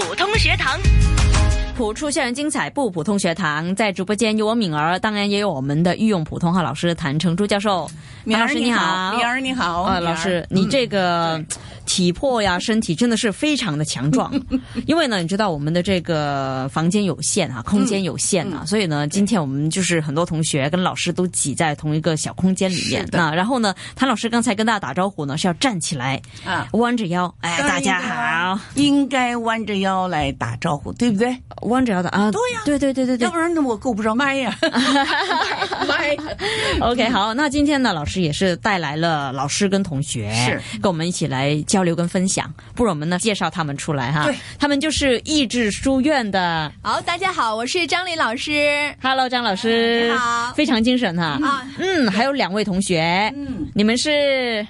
普通学堂。普出校园精彩不普通学堂，在直播间有我敏儿，当然也有我们的御用普通话老师谭成珠教授。敏儿谭老师你好，敏儿你好，啊，老师，你这个体魄呀、身体真的是非常的强壮。因为呢，你知道我们的这个房间有限啊，空间有限啊，所以呢，今天我们就是很多同学跟老师都挤在同一个小空间里面那然后呢，谭老师刚才跟大家打招呼呢，是要站起来啊弯着腰，哎，大家好，应该弯着腰来打招呼，对不对？弯着腰的啊，对呀对对对对对要。不然呢，我够不着麦呀。麦 OK，好，那今天呢，老师也是带来了老师跟同学，是跟我们一起来交流跟分享。不如我们呢介绍他们出来哈对，他们就是益智书院的。好，大家好，我是张琳老师。Hello，张老师，你好非常精神哈。啊嗯，还有两位同学，嗯，你们是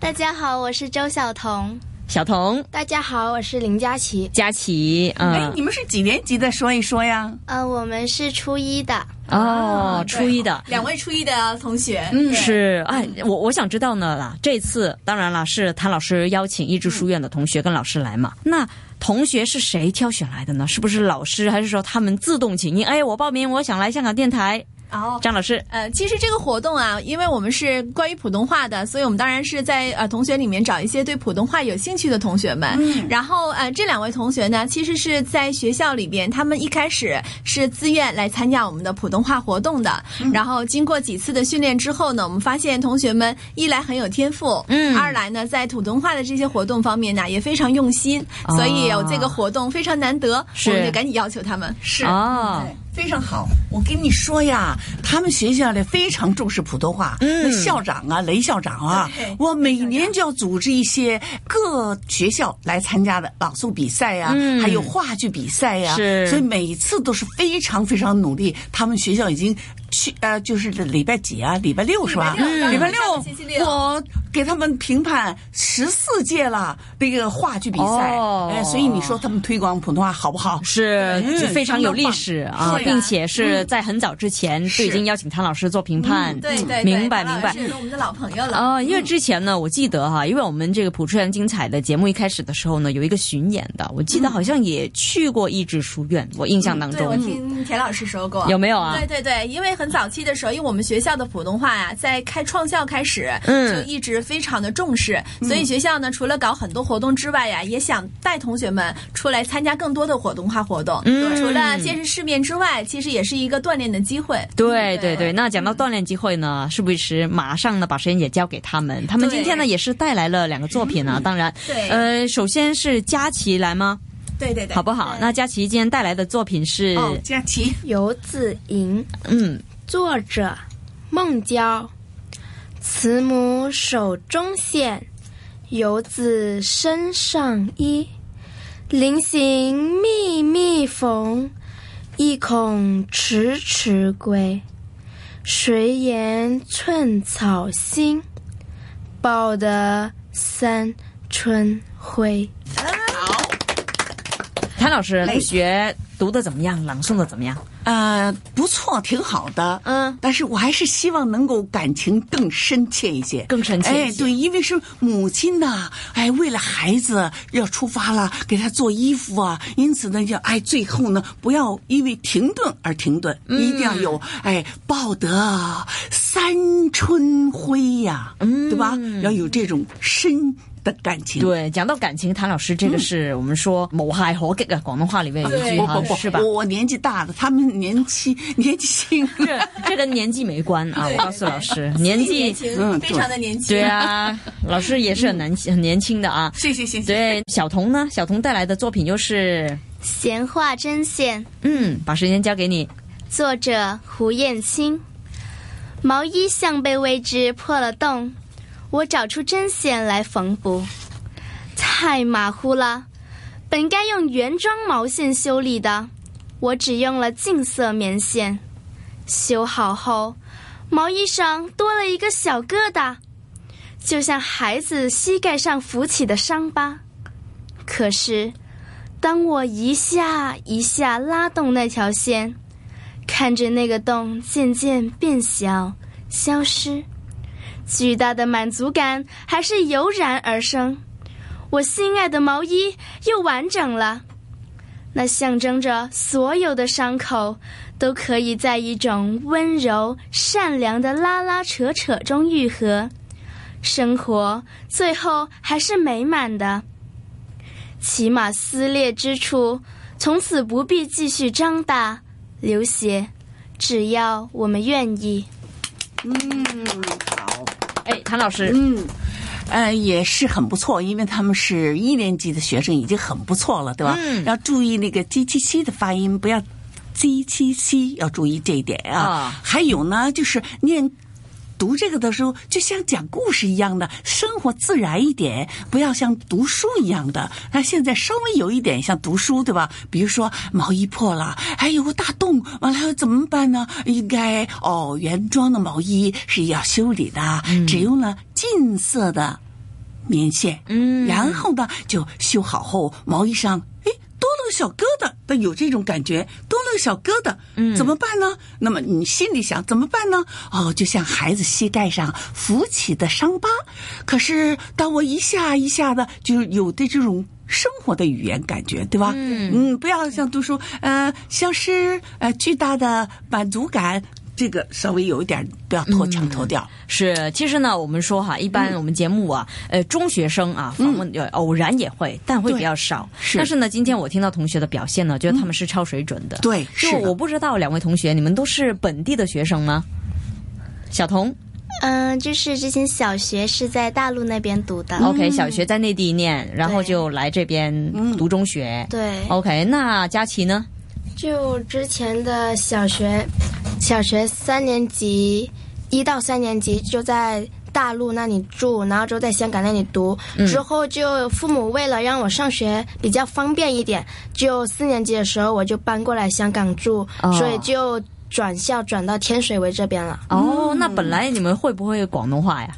大家好，我是周晓彤。小童、大家好，我是林佳琪。佳琪，哎嗯，，你们是几年级的？说一说呀。呃，我们是初一的。哦，初一的。两位初一的同学，嗯是，哎，我我想知道呢啦。这次当然了，是谭老师邀请益智书院的同学跟老师来嘛。那同学是谁挑选来的呢？是不是老师，还是说他们自动请缨？哎，我报名，我想来香港电台。哦。张老师，呃，其实这个活动啊，因为我们是关于普通话的，所以我们当然是在呃同学里面找一些对普通话有兴趣的同学们。嗯然后呃，这两位同学呢，其实是在学校里边，他们一开始是自愿来参加我们的普通话活动的。嗯然后经过几次的训练之后呢，我们发现同学们一来很有天赋，嗯二来呢在普通话的这些活动方面呢也非常用心，哦所以有这个活动非常难得，是我们就赶紧要求他们。是哦，哎非常好，我跟你说呀，他们学校里非常重视普通话。嗯那校长啊，雷校长啊，我每年就要组织一些各学校来参加的朗诵比赛呀、嗯还有话剧比赛呀、是所以每次都是非常非常努力。他们学校已经去呃，就是礼拜几啊？礼拜六是吧？礼拜六星期六我给他们评判十四届了这个话剧比赛。哦哎，所以你说他们推广普通话好不好？是嗯就非常有历史啊，并且是在很早之前就已经邀请谭老师做评判。对对，对明白明白。是我们的老朋友了。啊、因为之前呢，我记得哈，因为我们这个《普出人精彩》的节目一开始的时候呢，有一个巡演的，我记得好像也去过益智书院，我印象当对，我中、听田老师说过，有没有啊？对对对，因为很早期的时候，因为我们学校的普通话呀，在开创校开始，嗯就一直非常的重视，所以学校呢，除了搞很多活动之外呀，也想带同学们出来参加更多的活动化活动。嗯。除了见识世面之外，其实也是一个锻炼的机会。对对。对，那讲到锻炼机会呢，是不是马上呢把时间也交给他们？他们今天呢也是带来了两个作品啊，当然，对。呃，首先是佳琪来吗？对对对，好不好？那佳琪今天带来的作品是，哦，佳琪，游子吟，嗯，作者孟郊。慈母手中线，游子身上衣。临行密密缝，意恐迟迟归。谁言寸草心，报得三春晖。好谭老师学读的怎么样？朗诵的怎么样？呃，不错，挺好的。嗯，但是我还是希望能够感情更深切一些，更深切一些哎，对，因为是母亲呐、哎，为了孩子要出发了，给他做衣服啊，因此呢，要哎，最后呢，不要因为停顿而停顿，嗯一定要有哎，报得三春晖呀，嗯，对吧？要有这种深的感情。对，讲到感情，谭老师这个是我们说谋害可击啊，广东话里面有一句哈是吧？我我年纪大了，他们年轻 年纪轻。这这跟年纪没关啊，我告诉老师，年纪非常的年轻。对啊，老师也是很年很年轻的啊。谢谢谢谢。对，小童呢？小童带来的作品又是，闲话针线，嗯，把时间交给你。作者胡燕青。毛衣像被位置破了洞，我找出针线来缝补，太马虎了。本该用原装毛线修理的，我只用了净色棉线。修好后，毛衣上多了一个小疙瘩，就像孩子膝盖上浮起的伤疤。可是，当我一下一下拉动那条线，看着那个洞渐渐变小、消失，巨大的满足感还是油然而生。我心爱的毛衣又完整了。那象征着所有的伤口都可以在一种温柔、善良的拉拉扯扯中愈合，生活最后还是美满的。起码撕裂之处从此不必继续张大流血，只要我们愿意。嗯，好，哎，谭老师，嗯。呃，也是很不错，因为他们是一年级的学生，已经很不错了，对吧？嗯要注意那个 “g 七七”的发音，不要 “g 七七”，要注意这一点啊。啊还有呢，就是念。读这个的时候，就像讲故事一样的，生活自然一点，不要像读书一样的。那现在稍微有一点像读书，对吧？比如说毛衣破了，还有个大洞，完了怎么办呢？应该哦，原装的毛衣是要修理的，只用了近色的棉线，嗯然后呢就修好后，毛衣上了个小疙瘩，但有这种感觉，多了个小疙瘩，嗯怎么办呢？那么你心里想怎么办呢？哦，就像孩子膝盖上浮起的伤疤，可是当我一下一下的，就有的这种。生活的语言感觉，对吧？嗯不要像读书，呃，像是呃巨大的满足感，这个稍微有一点不要脱腔脱调。是，其实呢，我们说哈，一般我们节目啊，呃，中学生啊访问呃偶然也会，但会比较少。是但是呢，今天我听到同学的表现呢，觉得他们是超水准的。对，就是我不知道两位同学，你们都是本地的学生吗？小童嗯，就是之前小学是在大陆那边读的。，OK，小学在内地念，然后就来这边读中学。对，OK，那佳琪呢？就之前的小学，小学三年级一到三年级就在大陆那里住，然后就在香港那里读。之后就父母为了让我上学比较方便一点，就四年级的时候我就搬过来香港住，哦所以就转校转到天水围这边了。哦，那本来你们会不会广东话呀？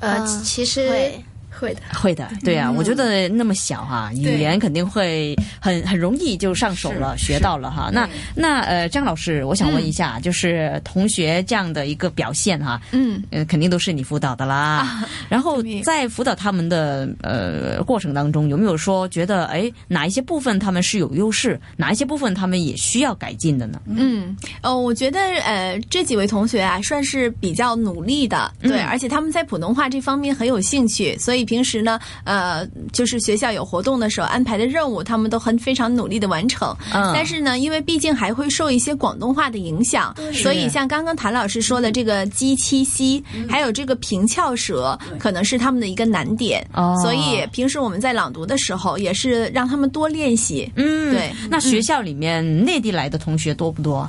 呃，嗯其实会会的。会的，对啊，我觉得那么小哈、语言肯定会很很容易就上手了，学到了哈。那那呃，张老师，我想问一下，就是同学这样的一个表现哈，嗯，呃，肯定都是你辅导的啦。然后在辅导他们的呃过程当中，有没有说觉得哎哪一些部分他们是有优势，哪一些部分他们也需要改进的呢？嗯，哦，我觉得呃这几位同学啊，算是比较努力的，对，嗯而且他们在普通话这方面很有兴趣，所以平时呢，呃，就是学校有活动的时候安排的任务，他们都很非常努力的完成。嗯但是呢，因为毕竟还会受一些广东话的影响，所以像刚刚谭老师说的这个鸡七西，还有这个平翘舌，可能是他们的一个难点。哦所以平时我们在朗读的时候，也是让他们多练习。嗯，对那学校里面内地来的同学多不多？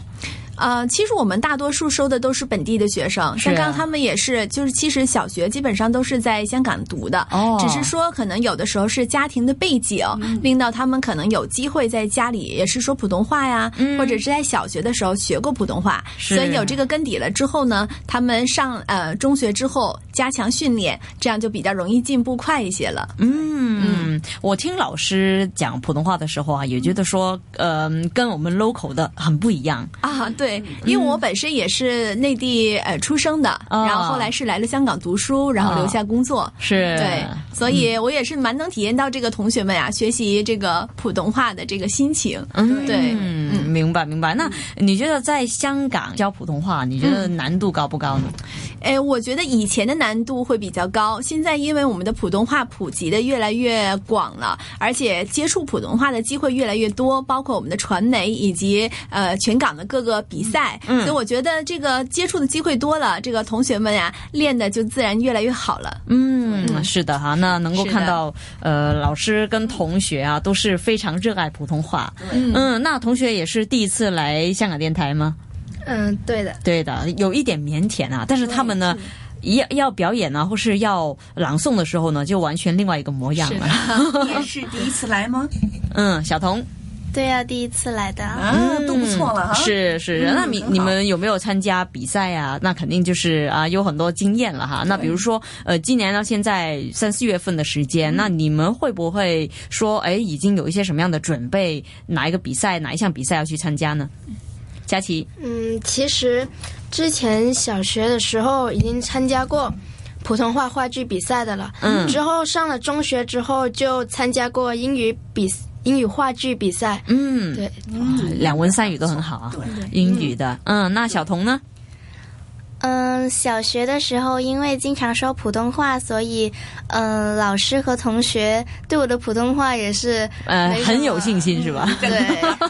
呃，其实我们大多数收的都是本地的学生，像刚刚他们也是，就是其实小学基本上都是在香港读的，哦。只是说可能有的时候是家庭的背景，令到他们可能有机会在家里也是说普通话呀，或者是在小学的时候学过普通话，所以有这个根底了之后呢，他们上呃中学之后加强训练，这样就比较容易进步快一些了。嗯，我听老师讲普通话的时候啊，也觉得说，呃，跟我们 local 的很不一样。啊，对，因为我本身也是内地呃出生的，哦然后后来是来了香港读书，然后留下工作。是，对，所以我也是蛮能体验到这个同学们呀、学习这个普通话的这个心情。嗯，对嗯，明白明白。那你觉得在香港教普通话，你觉得难度高不高呢？哎，我觉得以前的难度会比较高，现在因为我们的普通话普及的越来越广了，而且接触普通话的机会越来越多，包括我们的传媒以及呃全港的各个比赛，嗯所以我觉得这个接触的机会多了，这个同学们呀练的就自然越来越好了。嗯，是的哈。那能够看到，呃，老师跟同学啊都是非常热爱普通话。嗯嗯，那同学也是第一次来香港电台吗？嗯，对的。对的，有一点腼腆啊，但是他们呢。要要表演啊，或是要朗诵的时候呢，就完全另外一个模样了。也是第一次来吗？嗯，小童，对啊，第一次来的。啊，都不错了哈。是是，嗯那你你们有没有参加比赛啊？那肯定就是啊，有很多经验了哈。那比如说，呃，今年到现在三四月份的时嗯间，那你们会不会说，哎，已经有一些什么样的准备？哪一个比赛，哪一项比赛要去参加呢？佳琪，嗯，其实之前小学的时候已经参加过普通话话剧比赛的了。嗯之后上了中学之后就参加过英语比英语话剧比赛。嗯，对，两文三语都很好啊，英语的。嗯，那小童呢？嗯，小学的时候因为经常说普通话，所以嗯，老师和同学对我的普通话也是呃没什么很有信心是吧？对，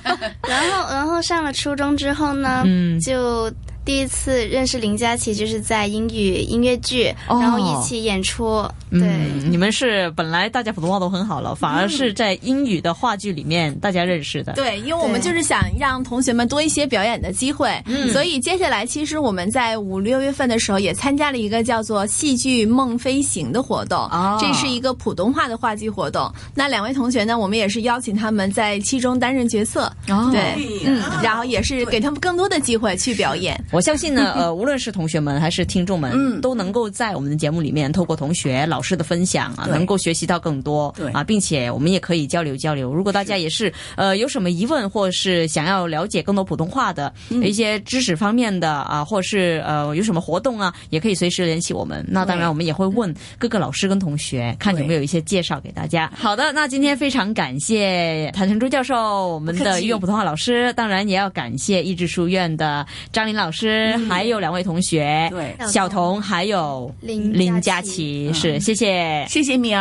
然后然后上了初中之后呢，嗯就第一次认识林佳琪，就是在英语音乐剧，哦然后一起演出。对，嗯，你们是本来大家普通话都很好了，反而是在英语的话剧里面大家认识的。对，因为我们就是想让同学们多一些表演的机会，嗯所以接下来其实我们在五六月份的时候也参加了一个叫做“戏剧梦飞行”的活动，哦这是一个普通话的话剧活动。那两位同学呢，我们也是邀请他们在其中担任角色，哦对，嗯，然后也是给他们更多的机会去表演。我相信呢，呃，无论是同学们还是听众们，嗯。都能够在我们的节目里面，透过同学、老师的分享啊，能够学习到更多，对。啊，并且我们也可以交流交流。如果大家也是呃有什么疑问，或是想要了解更多普通话的嗯。一些知识方面的啊，或是呃有什么活动啊，也可以随时联系我们。那当然，我们也会问各个老师跟同学，看有没有一些介绍给大家。好的，那今天非常感谢谭成珠教授，我们的御用普通话老师，当然也要感谢益智书院的张林老师，还有两位同学，对小童还有林林佳佳琪琪，是谢谢。谢谢米儿。